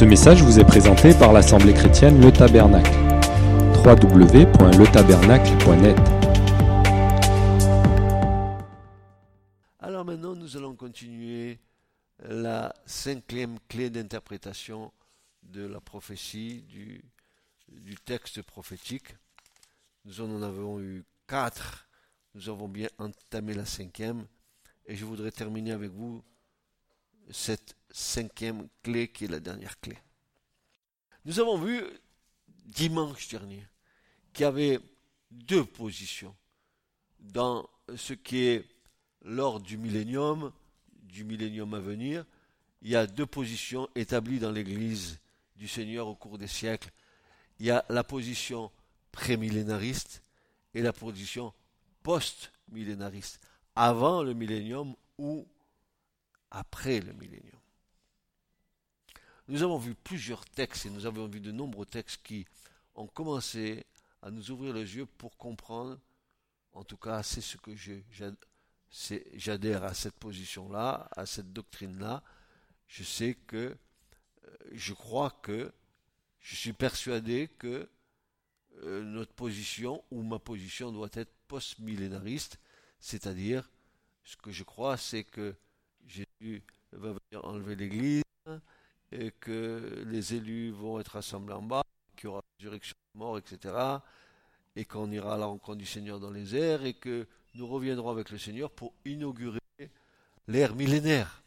Ce message vous est présenté par l'Assemblée chrétienne Le Tabernacle. www.letabernacle.net Alors maintenant, nous allons continuer la cinquième clé d'interprétation de la prophétie, du, du texte prophétique. Nous en avons eu quatre. Nous avons bien entamé la cinquième. Et je voudrais terminer avec vous cette cinquième clé qui est la dernière clé. Nous avons vu dimanche dernier qu'il y avait deux positions dans ce qui est lors du millénium, du millénium à venir. Il y a deux positions établies dans l'Église du Seigneur au cours des siècles. Il y a la position prémillénariste et la position post-millénariste, avant le millénium ou après le millénium. Nous avons vu plusieurs textes et nous avons vu de nombreux textes qui ont commencé à nous ouvrir les yeux pour comprendre, en tout cas c'est ce que j'adhère à cette position-là, à cette doctrine-là. Je sais que, euh, je crois que, je suis persuadé que euh, notre position ou ma position doit être post-millénariste, c'est-à-dire ce que je crois, c'est que Jésus va venir enlever l'Église et que les élus vont être assemblés en bas, qu'il y aura résurrection de mort, etc. Et qu'on ira à la rencontre du Seigneur dans les airs et que nous reviendrons avec le Seigneur pour inaugurer l'ère millénaire.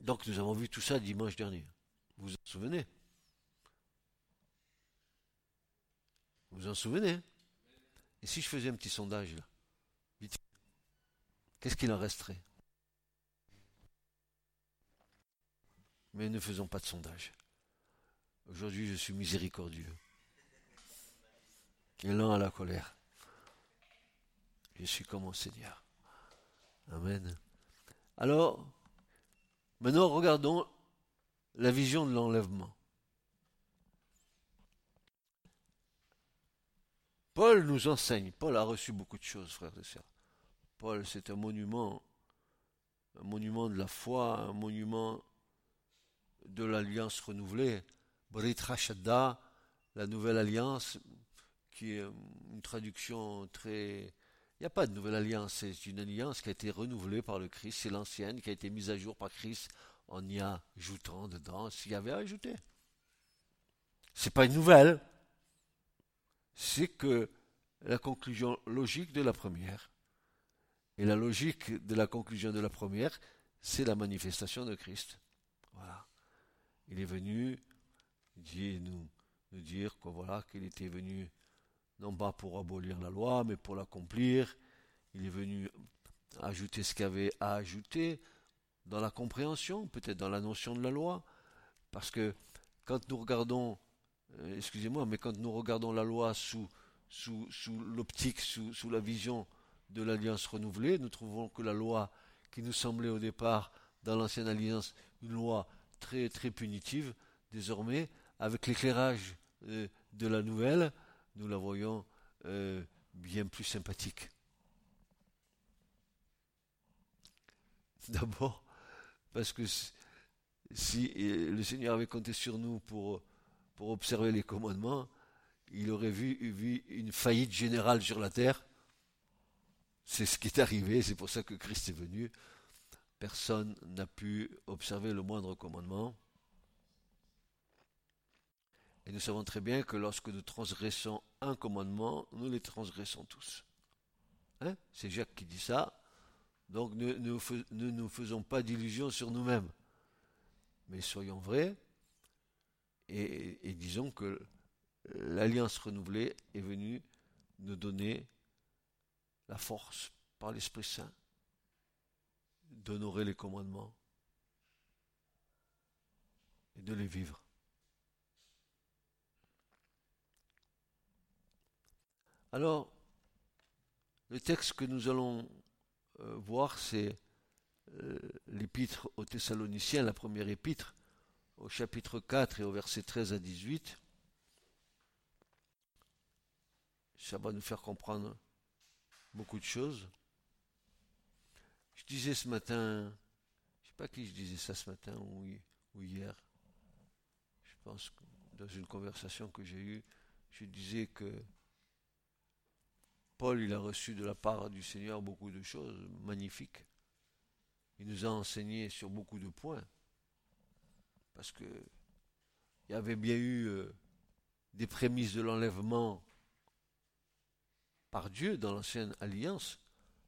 Donc nous avons vu tout ça dimanche dernier. Vous vous en souvenez? Vous vous en souvenez? Et si je faisais un petit sondage là Qu'est-ce qu'il en resterait? Mais ne faisons pas de sondage. Aujourd'hui, je suis miséricordieux. Et lent à la colère. Je suis comme mon Seigneur. Amen. Alors, maintenant, regardons la vision de l'enlèvement. Paul nous enseigne, Paul a reçu beaucoup de choses, frères et sœurs. Paul, c'est un monument, un monument de la foi, un monument de l'alliance renouvelée. Brit Rashada, la nouvelle alliance, qui est une traduction très. Il n'y a pas de nouvelle alliance, c'est une alliance qui a été renouvelée par le Christ, c'est l'ancienne qui a été mise à jour par Christ en y ajoutant dedans s'il y avait à ajouter. C'est pas une nouvelle, c'est que la conclusion logique de la première. Et la logique de la conclusion de la première, c'est la manifestation de Christ. Voilà. Il est venu nous, nous dire que voilà qu'il était venu non pas pour abolir la loi, mais pour l'accomplir. Il est venu ajouter ce qu'il avait à ajouter dans la compréhension, peut-être dans la notion de la loi, parce que quand nous regardons, euh, excusez-moi, mais quand nous regardons la loi sous, sous, sous l'optique, sous, sous la vision de l'alliance renouvelée, nous trouvons que la loi qui nous semblait au départ dans l'ancienne alliance une loi très très punitive, désormais, avec l'éclairage euh, de la nouvelle, nous la voyons euh, bien plus sympathique. D'abord, parce que si le Seigneur avait compté sur nous pour, pour observer les commandements, il aurait vu, vu une faillite générale sur la terre. C'est ce qui est arrivé, c'est pour ça que Christ est venu. Personne n'a pu observer le moindre commandement. Et nous savons très bien que lorsque nous transgressons un commandement, nous les transgressons tous. Hein? C'est Jacques qui dit ça. Donc ne, nous faisons pas d'illusions sur nous-mêmes. Mais soyons vrais et, disons que l'alliance renouvelée est venue nous donner la force par l'Esprit Saint d'honorer les commandements et de les vivre. Alors, le texte que nous allons euh, voir, c'est euh, l'épître aux Thessaloniciens, la première épître, au chapitre 4 et au verset 13 à 18. Ça va nous faire comprendre beaucoup de choses. Je disais ce matin, sais pas qui je disais ça ce matin ou, ou hier. Je pense que dans une conversation que j'ai eue, je disais que Paul, il a reçu de la part du Seigneur beaucoup de choses magnifiques. Il nous a enseigné sur beaucoup de points. Parce que il y avait bien eu euh, des prémices de l'enlèvement par Dieu dans l'ancienne alliance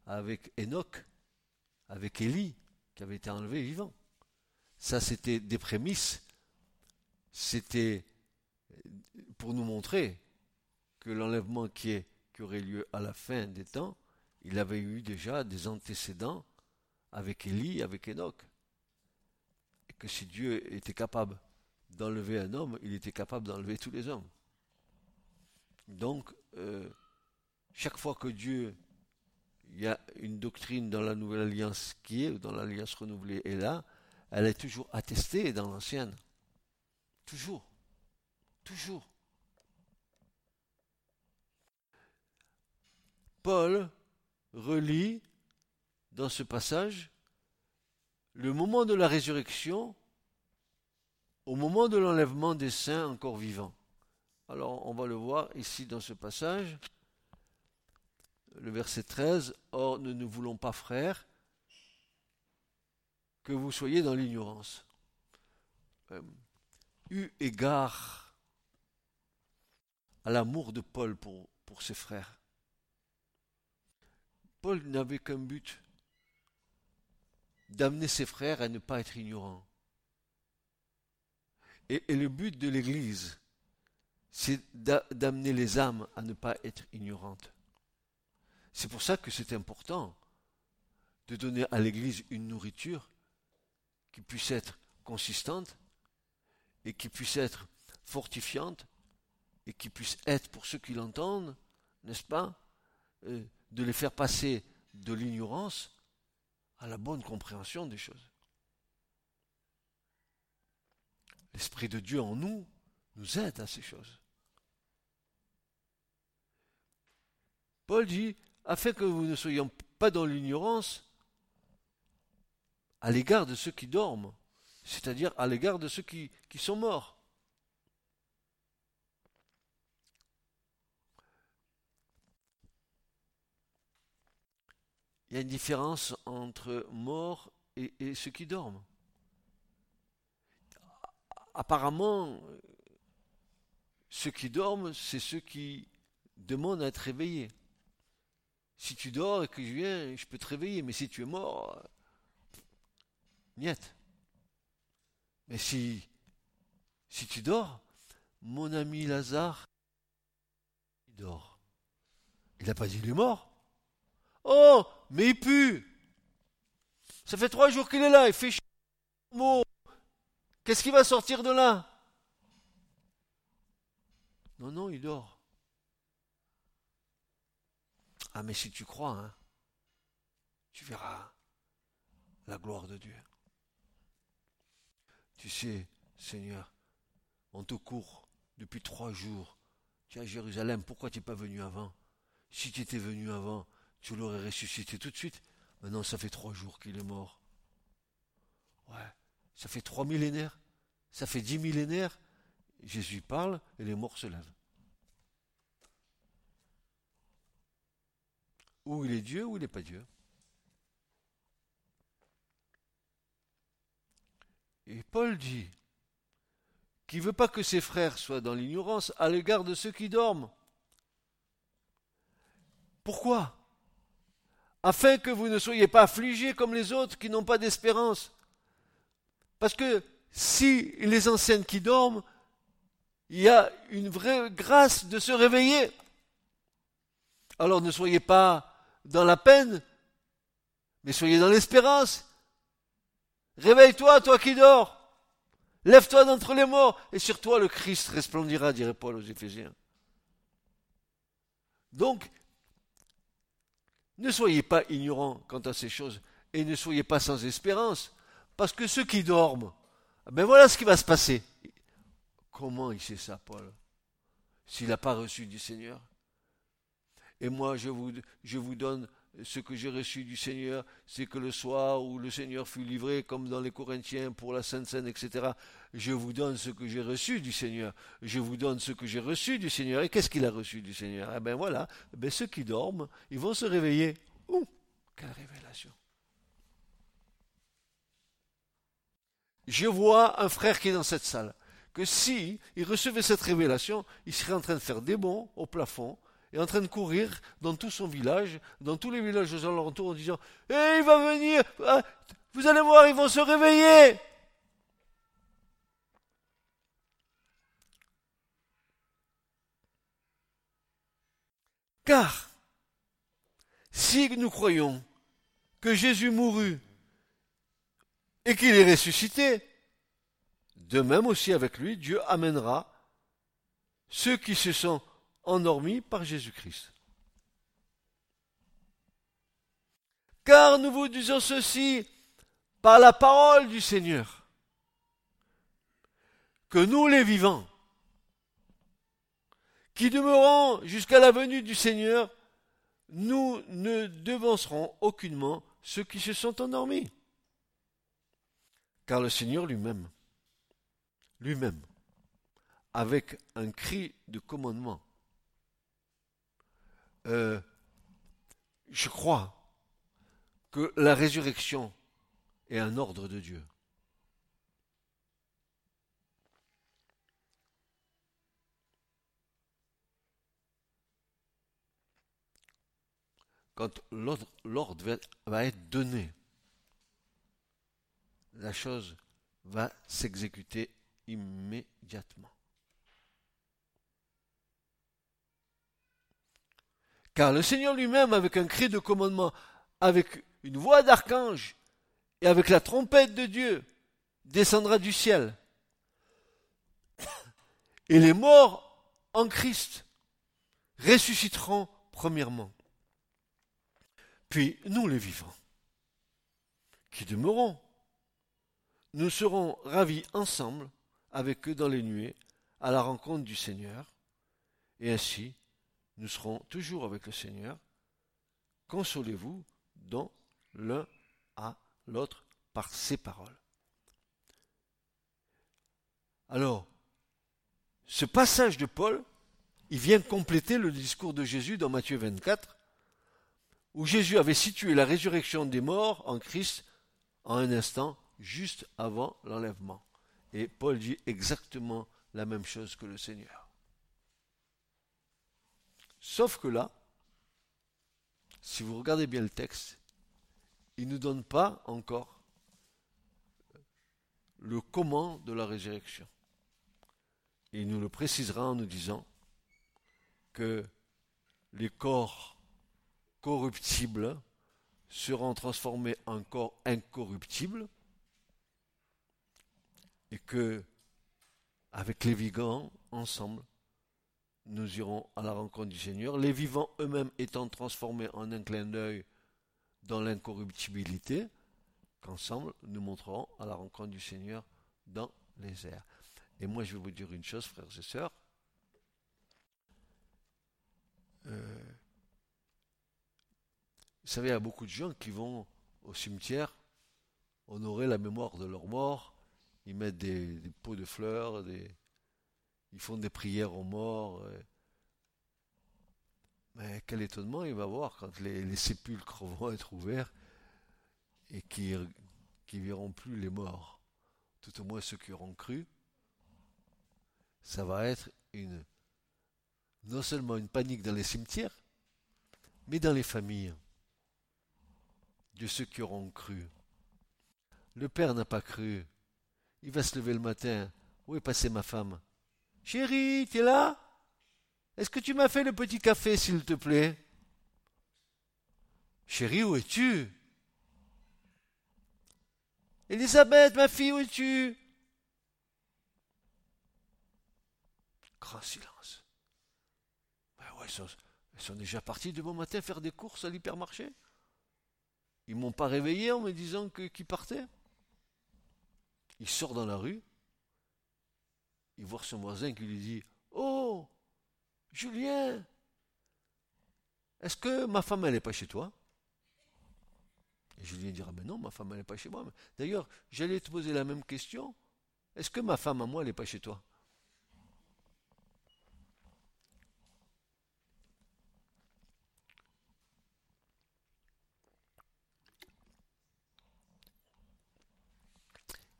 avec Enoch, avec Élie, qui avait été enlevé vivant. Ça, c'était des prémices. C'était pour nous montrer que l'enlèvement qui aurait lieu à la fin des temps, il avait eu déjà des antécédents avec Élie, avec Enoch. Et que si Dieu était capable d'enlever un homme, il était capable d'enlever tous les hommes. Donc, euh, chaque fois que Dieu, il y a une doctrine dans la nouvelle alliance qui est, ou dans l'alliance renouvelée est là, elle est toujours attestée dans l'ancienne. Toujours. Toujours. Paul relie dans ce passage le moment de la résurrection au moment de l'enlèvement des saints encore vivants. Alors on va le voir ici dans ce passage, le verset 13, Or nous ne voulons pas, frères, que vous soyez dans l'ignorance. Euh, eu égard à l'amour de Paul pour, pour ses frères, Paul n'avait qu'un but, d'amener ses frères à ne pas être ignorants. Et, le but de l'Église, c'est d'amener les âmes à ne pas être ignorantes. C'est pour ça que c'est important de donner à l'Église une nourriture qui puisse être consistante et qui puisse être fortifiante et qui puisse être pour ceux qui l'entendent, n'est-ce pas, euh, de les faire passer de l'ignorance à la bonne compréhension des choses. L'Esprit de Dieu en nous nous aide à ces choses. Paul dit, afin que vous ne soyez pas dans l'ignorance à l'égard de ceux qui dorment, c'est-à-dire à, l'égard de ceux qui, sont morts. il y a une différence entre mort et, ceux qui dorment. Apparemment, ceux qui dorment, c'est ceux qui demandent à être réveillés. Si tu dors et que je viens, je peux te réveiller, mais si tu es mort, niet. Mais si, si tu dors, mon ami Lazare, il dort. Il n'a pas dit il est mort. Oh, mais il pue. Ça fait trois jours qu'il est là, il fait chaud. Qu'est-ce qui va sortir de là? Non, non, il dort. Ah, mais si tu crois, hein, tu verras la gloire de Dieu. Tu sais, Seigneur, on te court depuis trois jours. Tu es à Jérusalem, pourquoi tu n'es pas venu avant? Si tu étais venu avant, tu l'aurais ressuscité tout de suite. Maintenant, ça fait trois jours qu'il est mort. Ouais, ça fait trois millénaires, ça fait dix millénaires. Jésus parle et les morts se lèvent. Ou il est Dieu ou il n'est pas Dieu. Et Paul dit qu'il ne veut pas que ses frères soient dans l'ignorance à l'égard de ceux qui dorment. Pourquoi? Afin que vous ne soyez pas affligés comme les autres qui n'ont pas d'espérance. Parce que si les anciennes qui dorment, il y a une vraie grâce de se réveiller. Alors ne soyez pas dans la peine, mais soyez dans l'espérance. Réveille-toi, toi qui dors. Lève-toi d'entre les morts, et sur toi le Christ resplendira, dirait Paul aux Éphésiens. Donc, ne soyez pas ignorants quant à ces choses et ne soyez pas sans espérance, parce que ceux qui dorment, ben voilà ce qui va se passer. Comment il sait ça, Paul? S'il n'a pas reçu du Seigneur? Et moi, je vous, donne ce que j'ai reçu du Seigneur, c'est que le soir où le Seigneur fut livré, comme dans les Corinthiens, pour la Sainte Seine, etc., je vous donne ce que j'ai reçu du Seigneur. Je vous donne ce que j'ai reçu du Seigneur. Et qu'est-ce qu'il a reçu du Seigneur? Eh bien voilà, eh ben, ceux qui dorment, ils vont se réveiller. Ouh, quelle révélation Je vois un frère qui est dans cette salle, que si il recevait cette révélation, il serait en train de faire des bons au plafond, et en train de courir dans tout son village, dans tous les villages aux alentours, en disant Eh, il va venir! Ah, Vous allez voir, ils vont se réveiller! Car, si nous croyons que Jésus mourut et qu'il est ressuscité, de même aussi avec lui, Dieu amènera ceux qui se sont endormis par Jésus-Christ. Car nous vous disons ceci par la parole du Seigneur, que nous les vivants, qui demeurons jusqu'à la venue du Seigneur, nous ne devancerons aucunement ceux qui se sont endormis. Car le Seigneur lui-même, lui-même, avec un cri de commandement, euh, je crois que la résurrection est un ordre de Dieu. Quand l'ordre va être donné, la chose va s'exécuter immédiatement. Car le Seigneur lui-même, avec un cri de commandement, avec une voix d'archange et avec la trompette de Dieu, descendra du ciel. Et les morts en Christ ressusciteront premièrement. Puis nous les vivants, qui demeurons, nous serons ravis ensemble avec eux dans les nuées à la rencontre du Seigneur, et ainsi nous serons toujours avec le Seigneur. Consolez-vous dans l'un à l'autre par ses paroles. Alors, ce passage de Paul, il vient compléter le discours de Jésus dans Matthieu 24, où Jésus avait situé la résurrection des morts en Christ en un instant, juste avant l'enlèvement. Et Paul dit exactement la même chose que le Seigneur. Sauf que là, si vous regardez bien le texte, il ne nous donne pas encore le comment de la résurrection. il nous le précisera en nous disant que les corps corruptibles seront transformés en corps incorruptibles et que avec les vivants ensemble nous irons à la rencontre du Seigneur, les vivants eux-mêmes étant transformés en un clin d'œil dans l'incorruptibilité, qu'ensemble nous montrerons à la rencontre du Seigneur dans les airs. Et moi je vais vous dire une chose, frères et sœurs. Euh, vous savez, il y a beaucoup de gens qui vont au cimetière honorer la mémoire de leur mort. Ils mettent des, des pots de fleurs, des, ils font des prières aux morts. Euh. Mais quel étonnement il va voir quand les, sépulcres vont être ouverts et qui ne verront plus les morts, tout au moins ceux qui auront cru. Ça va être une non seulement une panique dans les cimetières, mais dans les familles de ceux qui auront cru. Le père n'a pas cru. Il va se lever le matin. Où est passée ma femme? Chérie, es là? Est-ce que tu m'as fait le petit café, s'il te plaît? Chérie, où es-tu? Elisabeth, ma fille, où es-tu? Grand silence. Ben ouais, ils, sont, déjà partis de bon matin faire des courses à l'hypermarché. Ils m'ont pas réveillé en me disant qu'ils partaient. Il sort dans la rue il voit son voisin qui lui dit Oh, Julien, est-ce que ma femme, elle n'est pas chez toi? Et Julien dira, mais non, ma femme, elle n'est pas chez moi. D'ailleurs, j'allais te poser la même question. Est-ce que ma femme à moi, elle n'est pas chez toi?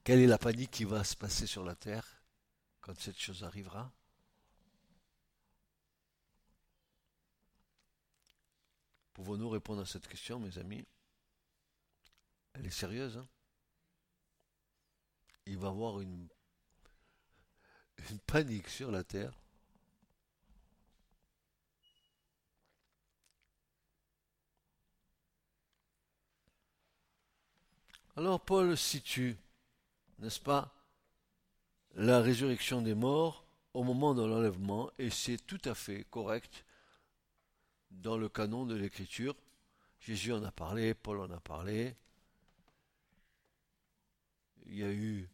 Quelle est la panique qui va se passer sur la terre? Quand cette chose arrivera Pouvons-nous répondre à cette question, mes amis? Elle est sérieuse. Hein? Il va y avoir une, panique sur la terre. Alors Paul situe, n'est-ce pas, la résurrection des morts au moment de l'enlèvement, et c'est tout à fait correct dans le canon de l'écriture. Jésus en a parlé, Paul en a parlé. Il y a eu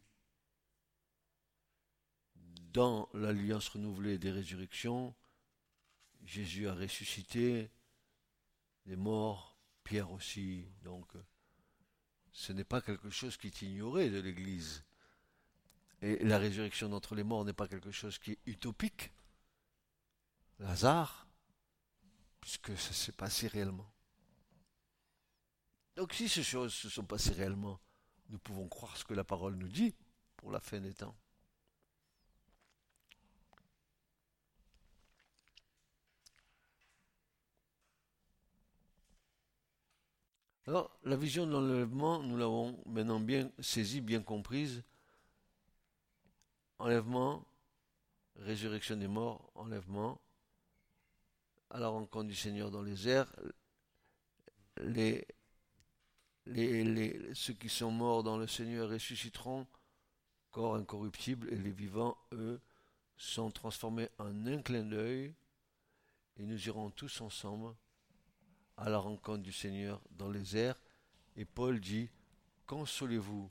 dans l'alliance renouvelée des résurrections, Jésus a ressuscité les morts, Pierre aussi. Donc, ce n'est pas quelque chose qui est ignoré de l'Église. Et la résurrection d'entre les morts n'est pas quelque chose qui est utopique. Lazare, puisque ça s'est passé réellement. Donc si ces choses se sont passées réellement, nous pouvons croire ce que la parole nous dit pour la fin des temps. Alors, la vision de l'enlèvement, nous l'avons maintenant bien saisie, bien comprise. Enlèvement, résurrection des morts, enlèvement, à la rencontre du Seigneur dans les airs, les, ceux qui sont morts dans le Seigneur ressusciteront, corps incorruptible, et les vivants, eux, sont transformés en un clin d'œil, et nous irons tous ensemble à la rencontre du Seigneur dans les airs. Et Paul dit, consolez-vous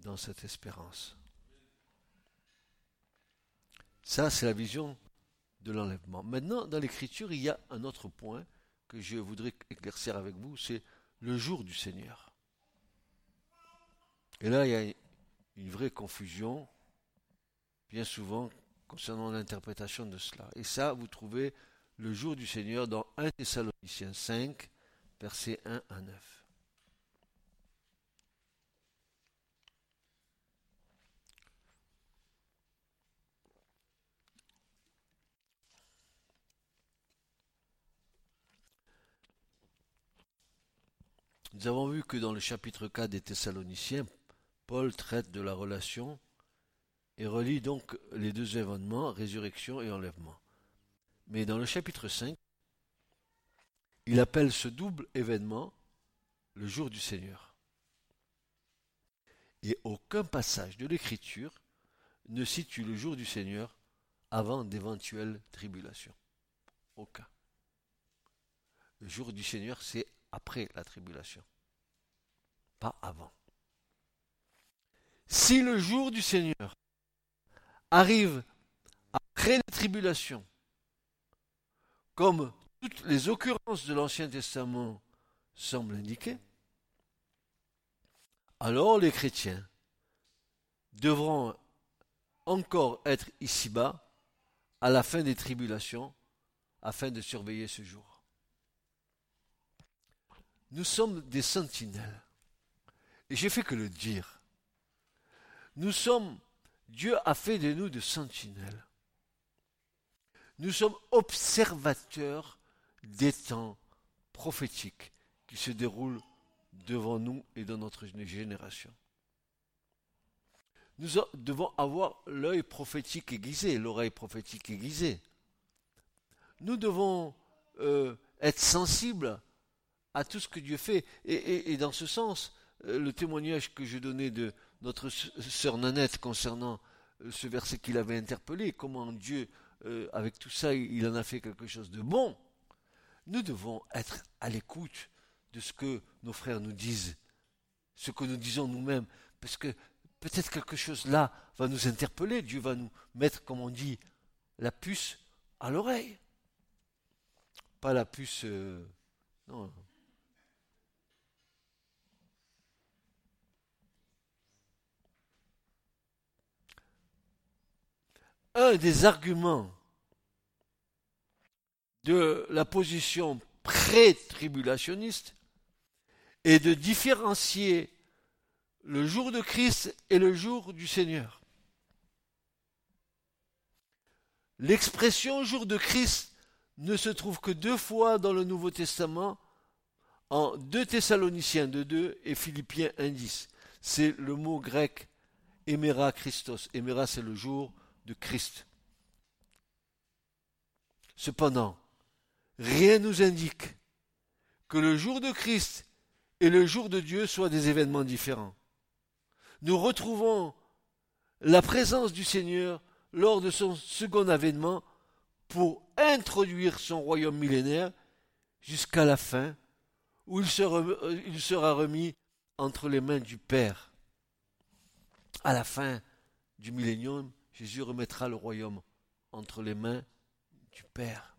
dans cette espérance. Ça, c'est la vision de l'enlèvement. Maintenant, dans l'écriture, il y a un autre point que je voudrais éclaircir avec vous, c'est le jour du Seigneur. Et là, il y a une vraie confusion, bien souvent, concernant l'interprétation de cela. Et ça, vous trouvez le jour du Seigneur dans 1 Thessaloniciens 5, versets 1 à 9. Nous avons vu que dans le chapitre 4 des Thessaloniciens, Paul traite de la relation et relie donc les deux événements, résurrection et enlèvement. Mais dans le chapitre 5, il appelle ce double événement le jour du Seigneur. Et aucun passage de l'Écriture ne situe le jour du Seigneur avant d'éventuelles tribulations. Aucun. Le jour du Seigneur, c'est après la tribulation, pas avant. Si le jour du Seigneur arrive après la tribulation, comme toutes les occurrences de l'Ancien Testament semblent indiquer, alors les chrétiens devront encore être ici-bas à la fin des tribulations afin de surveiller ce jour. Nous sommes des sentinelles. Et j'ai fait que le dire. Nous sommes, Dieu a fait de nous des sentinelles. Nous sommes observateurs des temps prophétiques qui se déroulent devant nous et dans notre génération. Nous devons avoir l'œil prophétique aiguisé, l'oreille prophétique aiguisée. Nous devons euh, être sensibles à tout ce que Dieu fait. Et, dans ce sens, euh, le témoignage que je donnais de notre sœur Nanette concernant euh, ce verset qu'il avait interpellé, comment Dieu, euh, avec tout ça, il en a fait quelque chose de bon, nous devons être à l'écoute de ce que nos frères nous disent, ce que nous disons nous-mêmes, parce que peut-être quelque chose là va nous interpeller, Dieu va nous mettre, comme on dit, la puce à l'oreille. Pas la puce... non, un des arguments de la position pré-tribulationniste est de différencier le jour de Christ et le jour du Seigneur. L'expression jour de Christ ne se trouve que deux fois dans le Nouveau Testament, en 2 Thessaloniciens 2.2 et Philippiens 1.10. C'est le mot grec Emera Christos. Emera, c'est le jour de Christ. Cependant, rien nous indique que le jour de Christ et le jour de Dieu soient des événements différents. Nous retrouvons la présence du Seigneur lors de son second avènement pour introduire son royaume millénaire jusqu'à la fin, où il sera, remis entre les mains du Père. À la fin du millénium, Jésus remettra le royaume entre les mains du Père.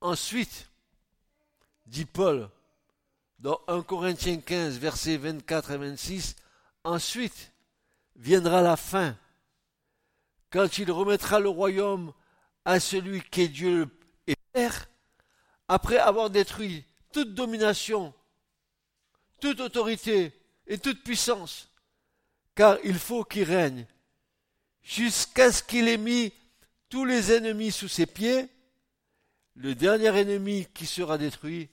Ensuite, dit Paul, dans 1 Corinthiens 15, versets 24 et 26, ensuite viendra la fin, quand il remettra le royaume à celui qui est Dieu et Père, après avoir détruit toute domination, toute autorité et toute puissance, car il faut qu'il règne, jusqu'à ce qu'il ait mis tous les ennemis sous ses pieds, le dernier ennemi qui sera détruit,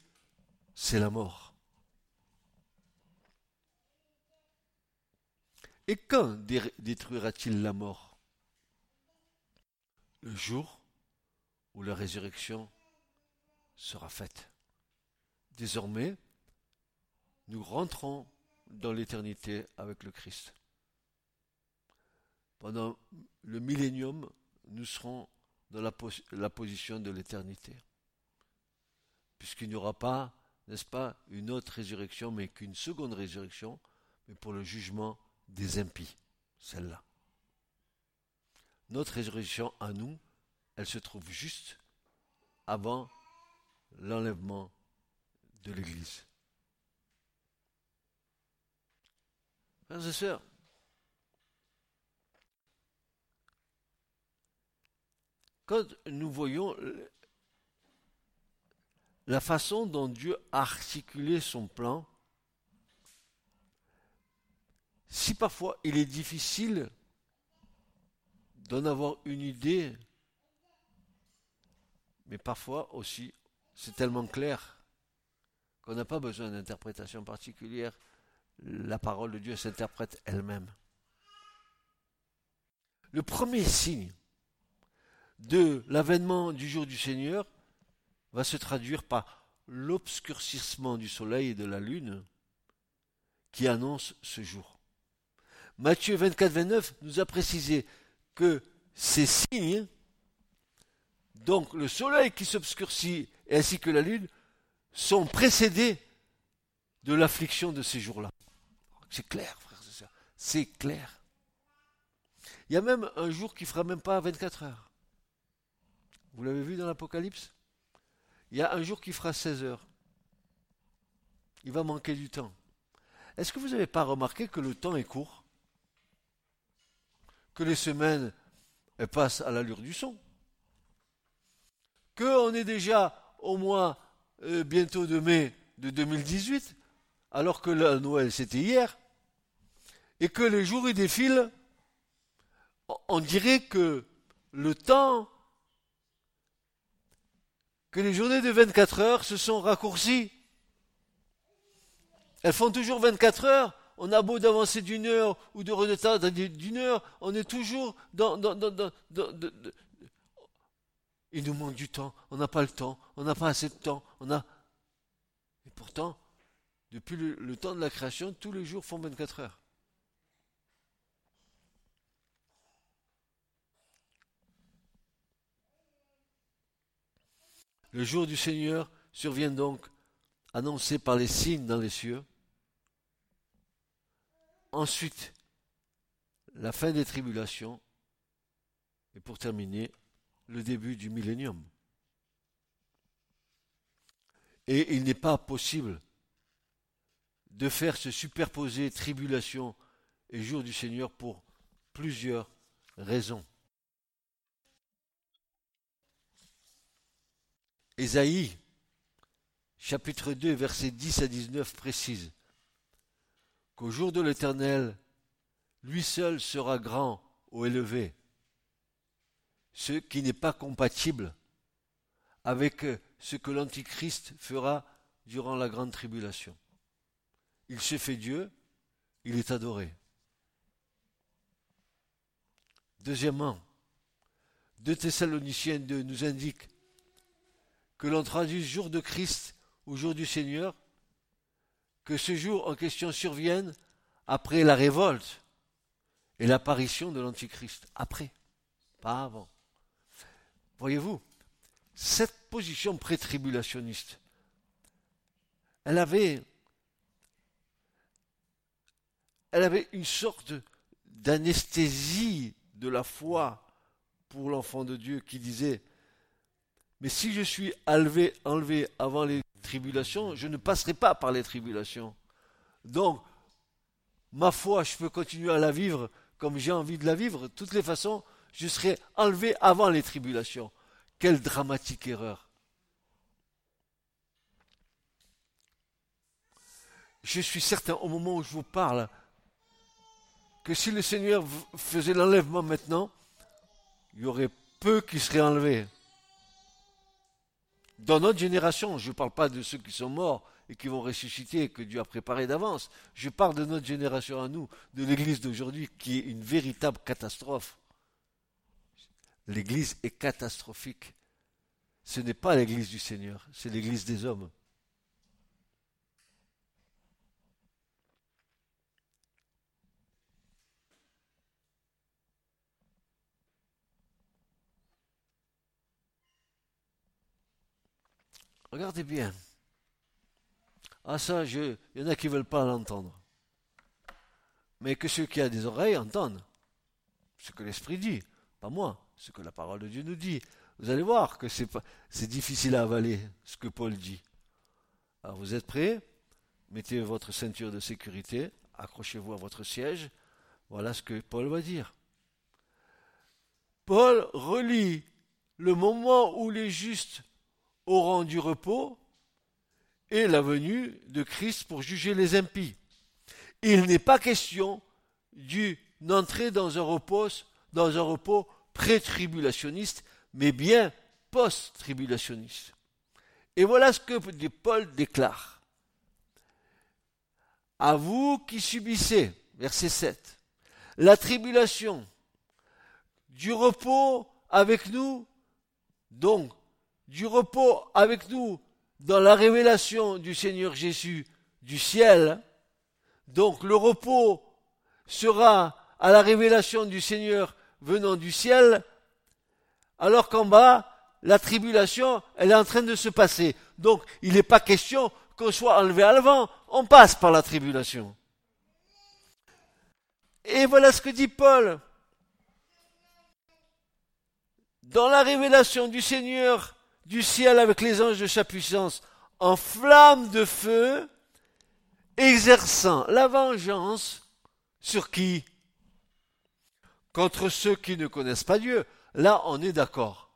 c'est la mort. Et quand détruira-t-il la mort? Le jour où la résurrection sera faite. Désormais, nous rentrons dans l'éternité avec le Christ. Pendant le millénium, nous serons dans la, position de l'éternité. Puisqu'il n'y aura pas, n'est-ce pas, une autre résurrection, mais qu'une seconde résurrection, mais pour le jugement des impies, celle-là. Notre résurrection à nous, elle se trouve juste avant l'enlèvement de l'Église. Frères et sœurs, quand nous voyons la façon dont Dieu a articulé son plan, si parfois il est difficile d'en avoir une idée, mais parfois aussi c'est tellement clair qu'on n'a pas besoin d'interprétation particulière, la parole de Dieu s'interprète elle-même. Le premier signe de l'avènement du jour du Seigneur va se traduire par l'obscurcissement du soleil et de la lune qui annonce ce jour. Matthieu 24, 29 nous a précisé que ces signes, donc le soleil qui s'obscurcit ainsi que la lune, sont précédés de l'affliction de ces jours-là. C'est clair, frères et sœurs, c'est clair. Il y a même un jour qui fera même pas 24 heures. Vous l'avez vu dans l'Apocalypse? Il y a un jour qui fera 16 heures. Il va manquer du temps. Est-ce que vous n'avez pas remarqué que le temps est court? Que les semaines passent à l'allure du son? Qu'on est déjà au mois euh, bientôt de mai de 2018, alors que la Noël c'était hier, et que les jours y défilent, on dirait que le temps que les journées de 24 heures se sont raccourcies. Elles font toujours 24 heures. On a beau d'avancer d'une heure ou de retard d'une heure, on est toujours dans... dans, il nous manque du temps, on n'a pas le temps, on n'a pas assez de temps, on a... Et pourtant, depuis le temps de la création, tous les jours font 24 heures. Le jour du Seigneur survient donc, annoncé par les signes dans les cieux. Ensuite, la fin des tribulations. Et pour terminer, le début du millénium. Et il n'est pas possible de faire se superposer tribulation et jour du Seigneur pour plusieurs raisons. Ésaïe, chapitre 2, versets 10 à 19 précise qu'au jour de l'Éternel, lui seul sera grand ou élevé, ce qui n'est pas compatible avec ce que l'Antichrist fera durant la grande tribulation. Il se fait Dieu, il est adoré. Deuxièmement, 2 Thessaloniciens 2 nous indique que l'on traduise jour de Christ ou jour du Seigneur, que ce jour en question survienne après la révolte et l'apparition de l'Antichrist. Après, pas avant. Voyez-vous, cette position pré-tribulationniste, elle avait, elle avait une sorte d'anesthésie de la foi pour l'enfant de Dieu qui disait, mais si je suis enlevé, enlevé avant les tribulations, je ne passerai pas par les tribulations. Donc, ma foi, je peux continuer à la vivre comme j'ai envie de la vivre. De toutes les façons, je serai enlevé avant les tribulations. Quelle dramatique erreur. Je suis certain au moment où je vous parle que si le Seigneur faisait l'enlèvement maintenant, il y aurait peu qui seraient enlevés. Dans notre génération, je ne parle pas de ceux qui sont morts et qui vont ressusciter, que Dieu a préparé d'avance. Je parle de notre génération à nous, de l'Église d'aujourd'hui, qui est une véritable catastrophe. L'Église est catastrophique. Ce n'est pas l'Église du Seigneur, c'est l'Église des hommes. Regardez bien. Ah ça, il y en a qui ne veulent pas l'entendre. Mais que ceux qui ont des oreilles entendent ce que l'Esprit dit, pas moi, ce que la parole de Dieu nous dit. Vous allez voir que c'est, c'est difficile à avaler ce que Paul dit. Alors vous êtes prêts? Mettez votre ceinture de sécurité, accrochez-vous à votre siège. Voilà ce que Paul va dire. Paul relie le moment où les justes auront du repos et la venue de Christ pour juger les impies. Il n'est pas question d'une entrée dans un repos, dans un repos pré-tribulationniste, mais bien post-tribulationniste. Et voilà ce que Paul déclare. À vous qui subissez, verset 7, la tribulation, du repos avec nous, donc du repos avec nous dans la révélation du Seigneur Jésus du ciel. Donc le repos sera à la révélation du Seigneur venant du ciel, alors qu'en bas, la tribulation, elle est en train de se passer. Donc il n'est pas question qu'on soit enlevé à l'avant, on passe par la tribulation. Et voilà ce que dit Paul. Dans la révélation du Seigneur du ciel avec les anges de sa puissance en flamme de feu, exerçant la vengeance sur qui? Contre ceux qui ne connaissent pas Dieu. Là, on est d'accord.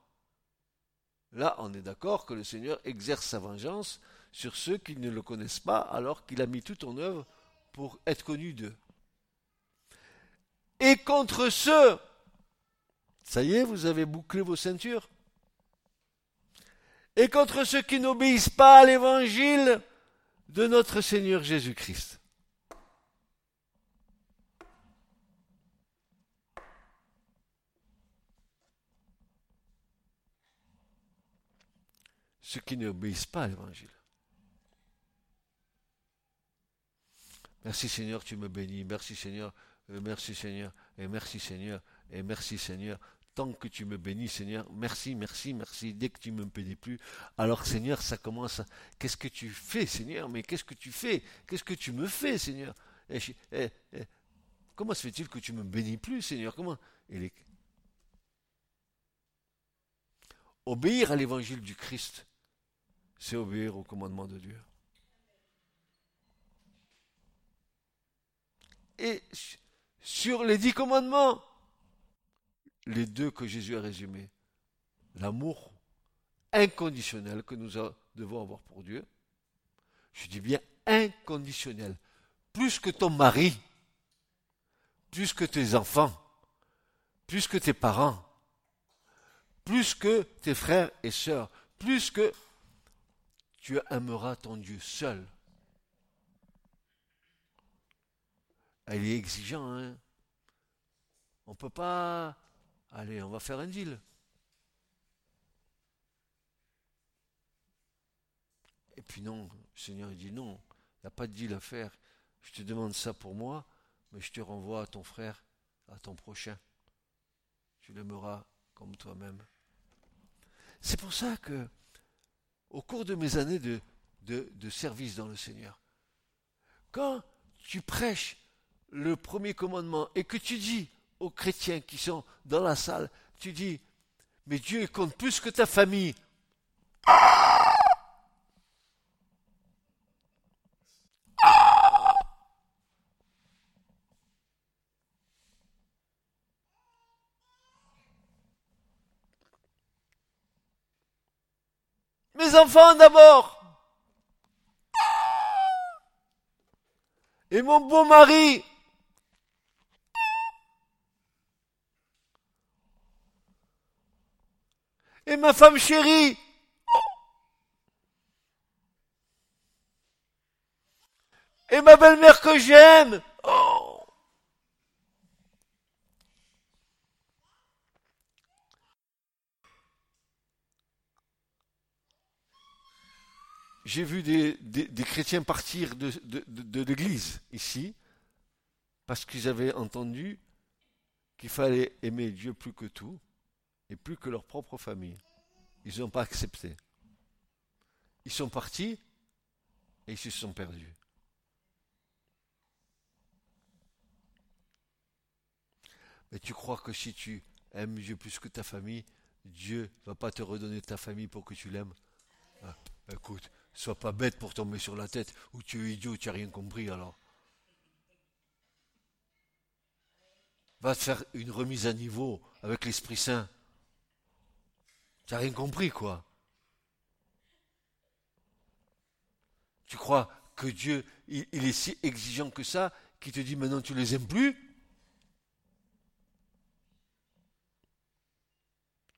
Là, on est d'accord que le Seigneur exerce sa vengeance sur ceux qui ne le connaissent pas alors qu'il a mis tout en œuvre pour être connu d'eux. Et contre ceux, ça y est, vous avez bouclé vos ceintures et contre ceux qui n'obéissent pas à l'évangile de notre Seigneur Jésus-Christ. Ceux qui n'obéissent pas à l'évangile. Merci Seigneur, tu me bénis. Merci Seigneur, euh, merci Seigneur, et merci Seigneur, et merci Seigneur tant que tu me bénis, Seigneur, merci, merci, merci. Dès que tu me bénis plus, alors Seigneur, ça commence à... Qu'est-ce que tu fais, Seigneur? Mais qu'est-ce que tu fais? Qu'est-ce que tu me fais, Seigneur? Eh, eh, eh, Comment se fait-il que tu me bénis plus, Seigneur? Comment? Obéir à l'évangile du Christ, c'est obéir au commandement de Dieu. Et sur les dix commandements. Les deux que Jésus a résumés. L'amour inconditionnel que nous devons avoir pour Dieu. Je dis bien inconditionnel. Plus que ton mari, plus que tes enfants, plus que tes parents, plus que tes frères et sœurs, plus que tu aimeras ton Dieu seul. Elle est exigeant, hein. On ne peut pas. Allez, on va faire un deal. Et puis non, le Seigneur dit non, il n'y a pas de deal à faire. Je te demande ça pour moi, mais je te renvoie à ton frère, à ton prochain. Tu l'aimeras comme toi-même. C'est pour ça que, au cours de mes années de, de, service dans le Seigneur, quand tu prêches le premier commandement et que tu dis aux chrétiens qui sont dans la salle, tu dis, mais Dieu compte plus que ta famille. Mes enfants d'abord. Et mon beau mari. Et ma femme chérie. Et ma belle-mère que j'aime. j'ai vu des, chrétiens partir de, de l'église ici parce qu'ils avaient entendu qu'il fallait aimer Dieu plus que tout et plus que leur propre famille. Ils n'ont pas accepté. Ils sont partis et ils se sont perdus. Mais tu crois que si tu aimes Dieu plus que ta famille, Dieu ne va pas te redonner ta famille pour que tu l'aimes? Ah, Écoute, Sois pas bête pour tomber sur la tête, ou tu es idiot, tu n'as rien compris alors. Va te faire une remise à niveau avec l'Esprit Saint. Tu n'as rien compris, quoi. Tu crois que Dieu, il, est si exigeant que ça, qu'il te dit maintenant tu les aimes plus?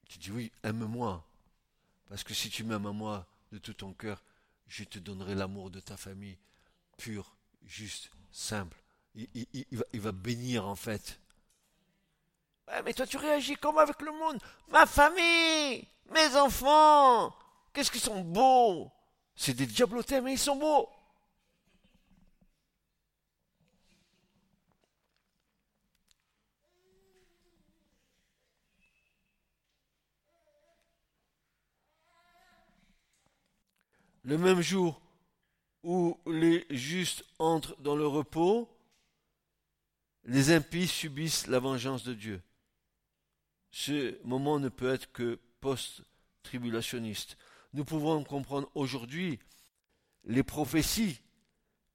Tu dis oui, aime-moi. Parce que si tu m'aimes à moi de tout ton cœur, je te donnerai l'amour de ta famille, pur, juste, simple. Il, va, bénir en fait. mais toi tu réagis comme avec le monde? Ma famille, mes enfants, qu'est-ce qu'ils sont beaux. C'est des diablotés, mais ils sont beaux. le même jour où les justes entrent dans le repos, les impies subissent la vengeance de Dieu. Ce moment ne peut être que post-tribulationniste. Nous pouvons comprendre aujourd'hui les prophéties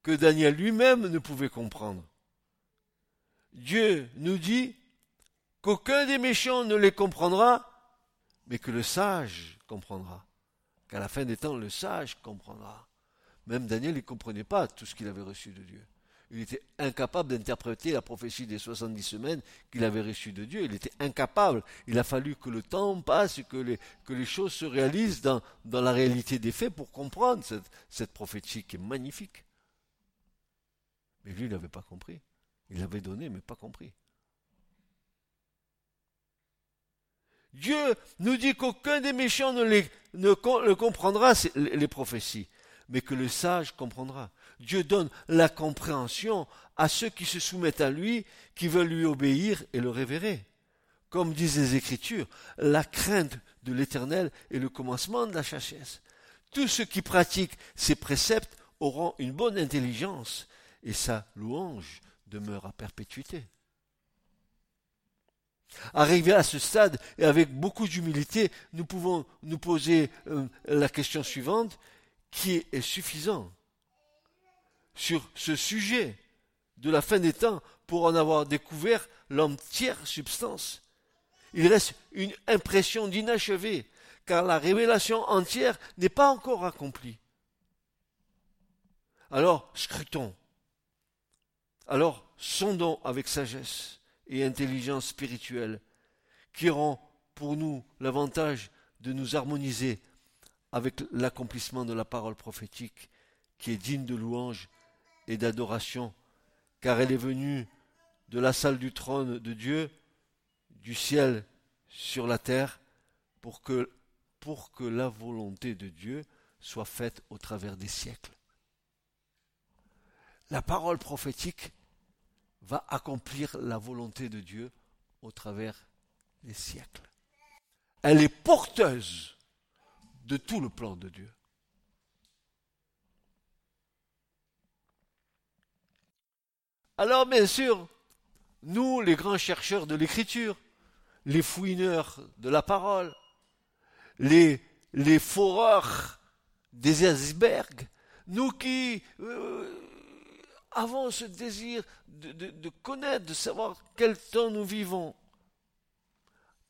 que Daniel lui-même ne pouvait comprendre. Dieu nous dit qu'aucun des méchants ne les comprendra, mais que le sage comprendra qu'à la fin des temps, le sage comprendra. Même Daniel, ne comprenait pas tout ce qu'il avait reçu de Dieu. Il était incapable d'interpréter la prophétie des 70 semaines qu'il avait reçue de Dieu. Il était incapable. Il a fallu que le temps passe que les, que les choses se réalisent dans, la réalité des faits pour comprendre cette, prophétie qui est magnifique. Mais lui, il n'avait pas compris. Il avait donné, mais pas compris. Dieu nous dit qu'aucun des méchants ne, comprendra les prophéties, mais que le sage comprendra. Dieu donne la compréhension à ceux qui se soumettent à lui, qui veulent lui obéir et le révérer. Comme disent les Écritures, la crainte de l'Éternel est le commencement de la chachesse. Tous ceux qui pratiquent ces préceptes auront une bonne intelligence, et sa louange demeure à perpétuité. Arrivé à ce stade et avec beaucoup d'humilité, nous pouvons nous poser euh, la question suivante qui est suffisant sur ce sujet de la fin des temps pour en avoir découvert l'entière substance. Il reste une impression d'inachevé, car la révélation entière n'est pas encore accomplie. Alors, scrutons. Alors, sondons avec sagesse et intelligence spirituelle, qui auront pour nous l'avantage de nous harmoniser avec l'accomplissement de la parole prophétique, qui est digne de louange et d'adoration, car elle est venue de la salle du trône de Dieu, du ciel sur la terre, pour que, pour que la volonté de Dieu soit faite au travers des siècles. La parole prophétique va accomplir la volonté de Dieu au travers des siècles. Elle est porteuse de tout le plan de Dieu. Alors bien sûr, nous, les grands chercheurs de l'écriture, les fouineurs de la parole, les, les foreurs des icebergs, nous qui euh, avons ce désir de, connaître, de savoir quel temps nous vivons,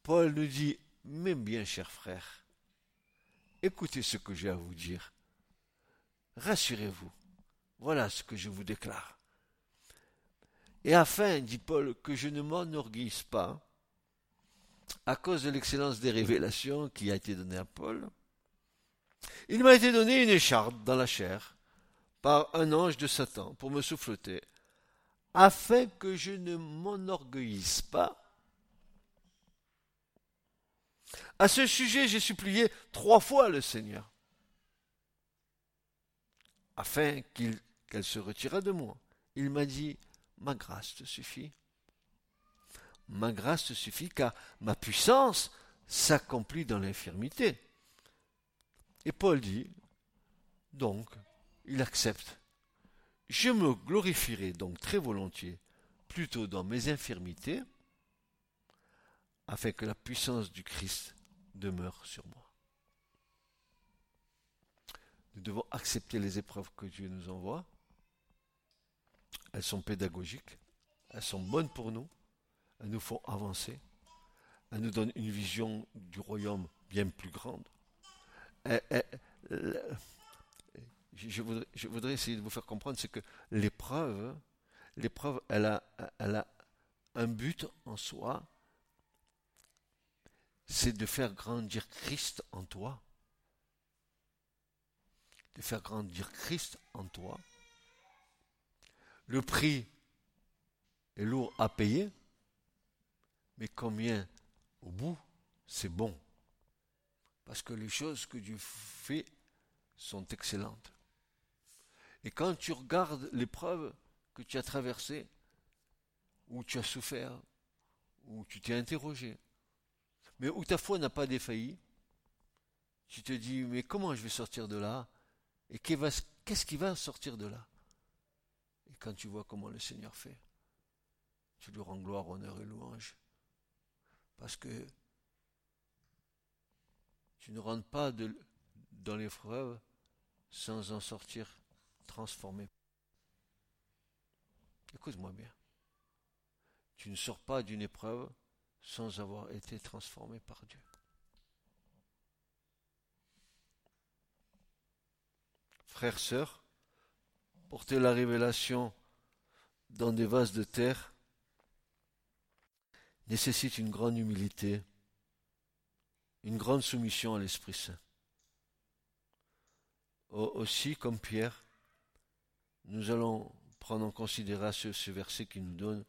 Paul nous dit, mes bien chers frères, écoutez ce que j'ai à vous dire. Rassurez-vous, voilà ce que je vous déclare. Et afin, dit Paul, que je ne m'enorgueillisse pas, à cause de l'excellence des révélations qui a été donnée à Paul, il m'a été donné une écharpe dans la chair par un ange de Satan pour me souffleter, afin que je ne m'enorgueillisse pas. À ce sujet, j'ai supplié trois fois le Seigneur, afin qu'elle se retirât de moi. Il m'a dit, ma grâce te suffit. Ma grâce te suffit car ma puissance s'accomplit dans l'infirmité. Et Paul dit, donc, il accepte. Je me glorifierai donc très volontiers plutôt dans mes infirmités, afin que la puissance du Christ demeure sur moi. Nous devons accepter les épreuves que Dieu nous envoie elles sont pédagogiques, elles sont bonnes pour nous, elles nous font avancer, elles nous donnent une vision du royaume bien plus grande. je, voudrais, essayer de vous faire comprendre, c'est que l'épreuve, l'épreuve, elle a, elle a un but en soi, c'est de faire grandir Christ en toi. De faire grandir Christ en toi le prix est lourd à payer, mais combien au bout c'est bon. Parce que les choses que Dieu fait sont excellentes. Et quand tu regardes l'épreuve que tu as traversée, où tu as souffert, où tu t'es interrogé, mais où ta foi n'a pas défailli, tu te dis, mais comment je vais sortir de là? Et qu'est-ce qui va sortir de là? Quand tu vois comment le Seigneur fait, tu lui rends gloire, honneur et louange. Parce que tu ne rentres pas de, dans l'épreuve sans en sortir transformé. Écoute-moi bien. Tu ne sors pas d'une épreuve sans avoir été transformé par Dieu. Frères, sœurs, porter la révélation dans des vases de terre nécessite une grande humilité, une grande soumission à l'Esprit Saint. Aussi, comme Pierre, nous allons prendre en considération ce verset qui nous donne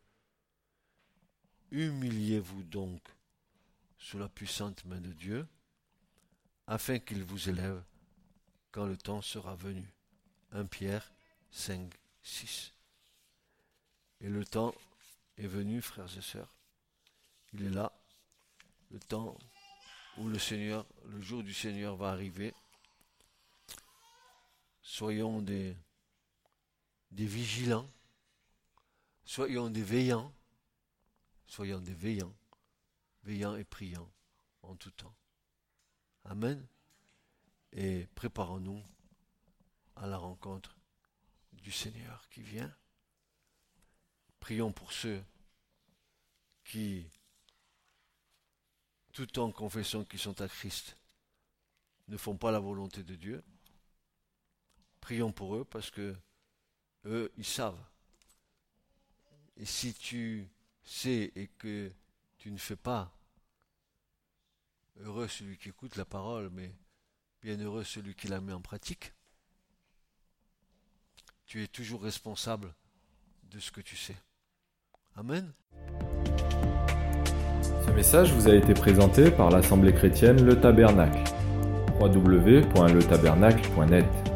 Humiliez-vous donc sous la puissante main de Dieu, afin qu'il vous élève quand le temps sera venu. 1 Pierre 5, 6. Et le temps est venu, frères et sœurs. Il est là. Le temps où le Seigneur, le jour du Seigneur va arriver. Soyons des, des vigilants. Soyons des veillants. Soyons des veillants. Veillants et priants en tout temps. Amen. Et préparons-nous à la rencontre du Seigneur qui vient. Prions pour ceux qui, tout en confessant qu'ils sont à Christ, ne font pas la volonté de Dieu. Prions pour eux parce que eux, ils savent. Et si tu sais et que tu ne fais pas, heureux celui qui écoute la parole, mais bienheureux celui qui la met en pratique. Tu es toujours responsable de ce que tu sais. Amen. Ce message vous a été présenté par l'Assemblée chrétienne Le Tabernacle. www.letabernacle.net